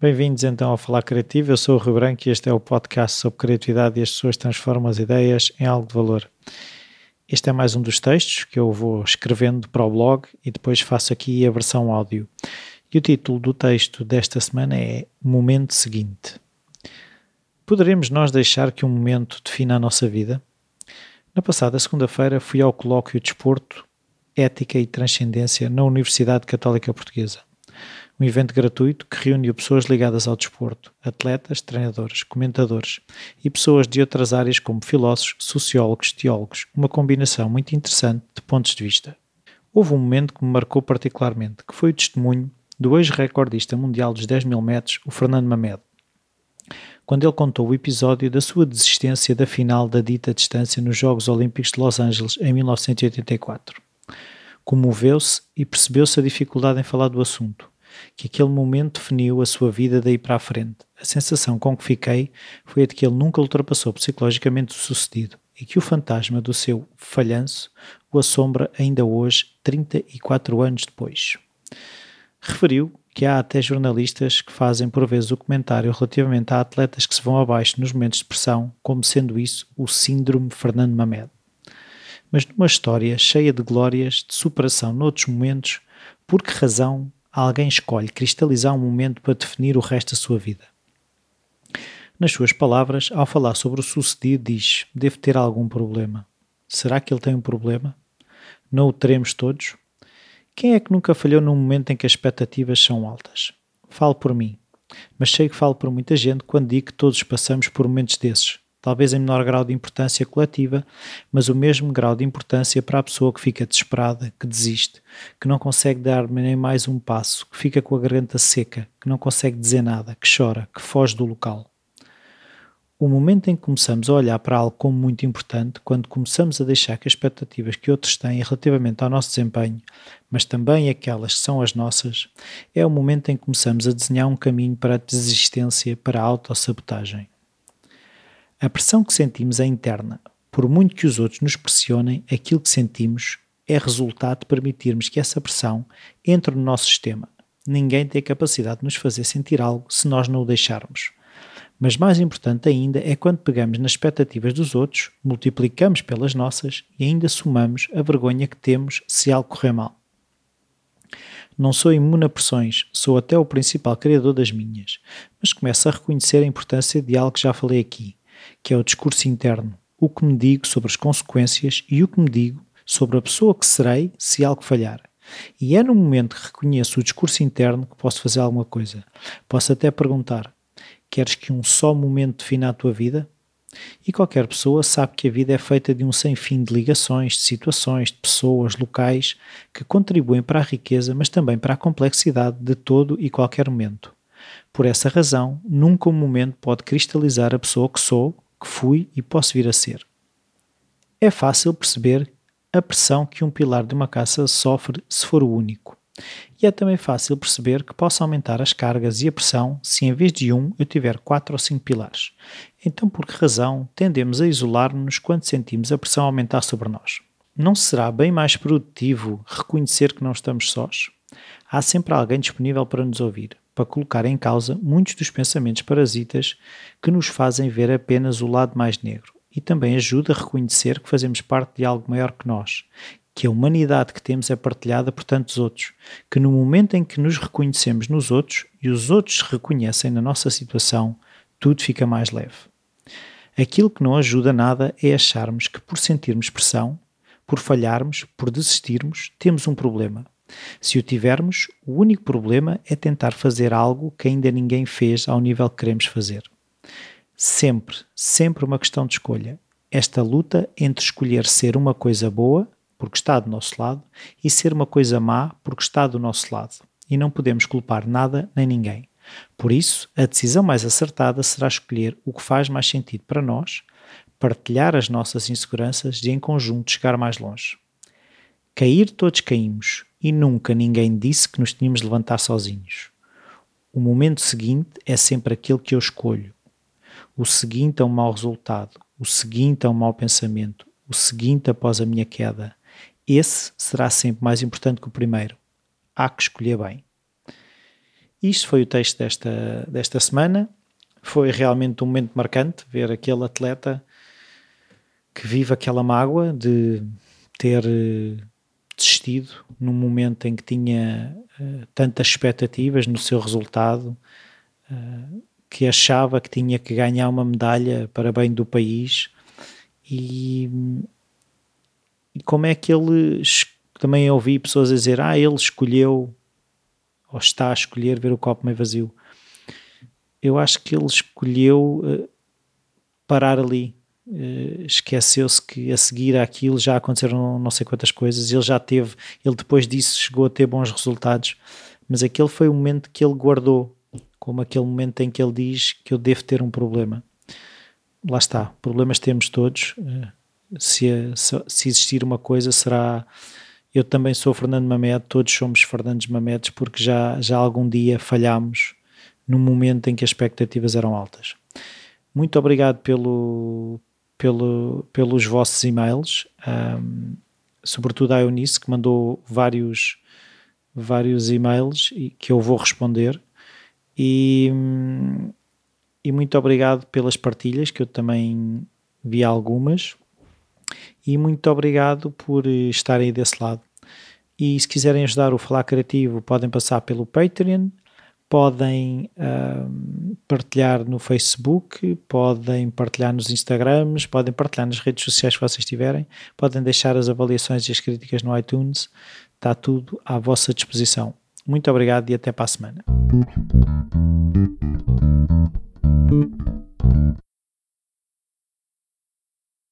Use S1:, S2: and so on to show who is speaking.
S1: Bem-vindos então ao Falar Criativo. Eu sou o Rui Branco e este é o podcast sobre criatividade e as pessoas transformam as ideias em algo de valor. Este é mais um dos textos que eu vou escrevendo para o blog e depois faço aqui a versão áudio. E o título do texto desta semana é Momento Seguinte. Poderemos nós deixar que um momento defina a nossa vida? Na passada segunda-feira fui ao colóquio Desporto, Ética e Transcendência na Universidade Católica Portuguesa. Um evento gratuito que reuniu pessoas ligadas ao desporto, atletas, treinadores, comentadores e pessoas de outras áreas como filósofos, sociólogos, teólogos, uma combinação muito interessante de pontos de vista. Houve um momento que me marcou particularmente, que foi o testemunho do ex-recordista mundial dos 10 mil metros, o Fernando Mamed quando ele contou o episódio da sua desistência da final da dita distância nos Jogos Olímpicos de Los Angeles em 1984. Comoveu-se e percebeu-se a dificuldade em falar do assunto, que aquele momento definiu a sua vida daí para a frente. A sensação com que fiquei foi a de que ele nunca ultrapassou psicologicamente o sucedido e que o fantasma do seu falhanço o assombra ainda hoje, 34 anos depois. Referiu que há até jornalistas que fazem por vezes o comentário relativamente a atletas que se vão abaixo nos momentos de pressão, como sendo isso o síndrome Fernando Mamed. Mas numa história cheia de glórias, de superação noutros momentos, por que razão alguém escolhe cristalizar um momento para definir o resto da sua vida? Nas suas palavras, ao falar sobre o sucedido, diz: Devo ter algum problema. Será que ele tem um problema? Não o teremos todos? Quem é que nunca falhou num momento em que as expectativas são altas? Falo por mim, mas sei que falo por muita gente quando digo que todos passamos por momentos desses, talvez em menor grau de importância coletiva, mas o mesmo grau de importância para a pessoa que fica desesperada, que desiste, que não consegue dar nem mais um passo, que fica com a garganta seca, que não consegue dizer nada, que chora, que foge do local. O momento em que começamos a olhar para algo como muito importante, quando começamos a deixar que as expectativas que outros têm relativamente ao nosso desempenho, mas também aquelas que são as nossas, é o momento em que começamos a desenhar um caminho para a desistência, para a autossabotagem. A pressão que sentimos é interna. Por muito que os outros nos pressionem, aquilo que sentimos é resultado de permitirmos que essa pressão entre no nosso sistema. Ninguém tem a capacidade de nos fazer sentir algo se nós não o deixarmos. Mas mais importante ainda é quando pegamos nas expectativas dos outros, multiplicamos pelas nossas e ainda somamos a vergonha que temos se algo correr mal. Não sou imune a pressões, sou até o principal criador das minhas, mas começo a reconhecer a importância de algo que já falei aqui, que é o discurso interno, o que me digo sobre as consequências e o que me digo sobre a pessoa que serei se algo falhar. E é no momento que reconheço o discurso interno que posso fazer alguma coisa. Posso até perguntar: Queres que um só momento defina a tua vida? E qualquer pessoa sabe que a vida é feita de um sem fim de ligações, de situações, de pessoas, locais que contribuem para a riqueza, mas também para a complexidade de todo e qualquer momento. Por essa razão, nunca um momento pode cristalizar a pessoa que sou, que fui e posso vir a ser. É fácil perceber a pressão que um pilar de uma casa sofre se for o único. E é também fácil perceber que posso aumentar as cargas e a pressão se em vez de um eu tiver quatro ou cinco pilares. Então, por que razão tendemos a isolar-nos quando sentimos a pressão aumentar sobre nós? Não será bem mais produtivo reconhecer que não estamos sós? Há sempre alguém disponível para nos ouvir, para colocar em causa muitos dos pensamentos parasitas que nos fazem ver apenas o lado mais negro e também ajuda a reconhecer que fazemos parte de algo maior que nós, que a humanidade que temos é partilhada por tantos outros, que no momento em que nos reconhecemos nos outros e os outros se reconhecem na nossa situação, tudo fica mais leve. Aquilo que não ajuda nada é acharmos que por sentirmos pressão, por falharmos, por desistirmos, temos um problema. Se o tivermos, o único problema é tentar fazer algo que ainda ninguém fez ao nível que queremos fazer. Sempre, sempre uma questão de escolha. Esta luta entre escolher ser uma coisa boa porque está do nosso lado, e ser uma coisa má porque está do nosso lado. E não podemos culpar nada nem ninguém. Por isso, a decisão mais acertada será escolher o que faz mais sentido para nós, partilhar as nossas inseguranças e em conjunto chegar mais longe. Cair todos caímos e nunca ninguém disse que nos tínhamos de levantar sozinhos. O momento seguinte é sempre aquele que eu escolho. O seguinte é um mau resultado, o seguinte é um mau pensamento, o seguinte após a minha queda, esse será sempre mais importante que o primeiro. Há que escolher bem. Isto foi o texto desta, desta semana. Foi realmente um momento marcante ver aquele atleta que vive aquela mágoa de ter eh, desistido num momento em que tinha uh, tantas expectativas no seu resultado, uh, que achava que tinha que ganhar uma medalha para bem do país. E, e como é que ele também ouvi pessoas a dizer ah ele escolheu ou está a escolher ver o copo meio vazio. Eu acho que ele escolheu uh, parar ali esqueceu-se que a seguir àquilo já aconteceram não sei quantas coisas, ele já teve, ele depois disso chegou a ter bons resultados, mas aquele foi o momento que ele guardou, como aquele momento em que ele diz que eu devo ter um problema. Lá está, problemas temos todos. Uh, se, se existir uma coisa, será. Eu também sou Fernando Mamed, todos somos Fernandes Mamedes, porque já, já algum dia falhámos num momento em que as expectativas eram altas. Muito obrigado pelo, pelo, pelos vossos e-mails, um, sobretudo a Eunice, que mandou vários, vários e-mails e que eu vou responder. E, e muito obrigado pelas partilhas, que eu também vi algumas. E muito obrigado por estarem desse lado. E se quiserem ajudar o Falar Criativo, podem passar pelo Patreon podem uh, partilhar no Facebook, podem partilhar nos Instagrams, podem partilhar nas redes sociais que vocês tiverem, podem deixar as avaliações e as críticas no iTunes, está tudo à vossa disposição. Muito obrigado e até para a semana.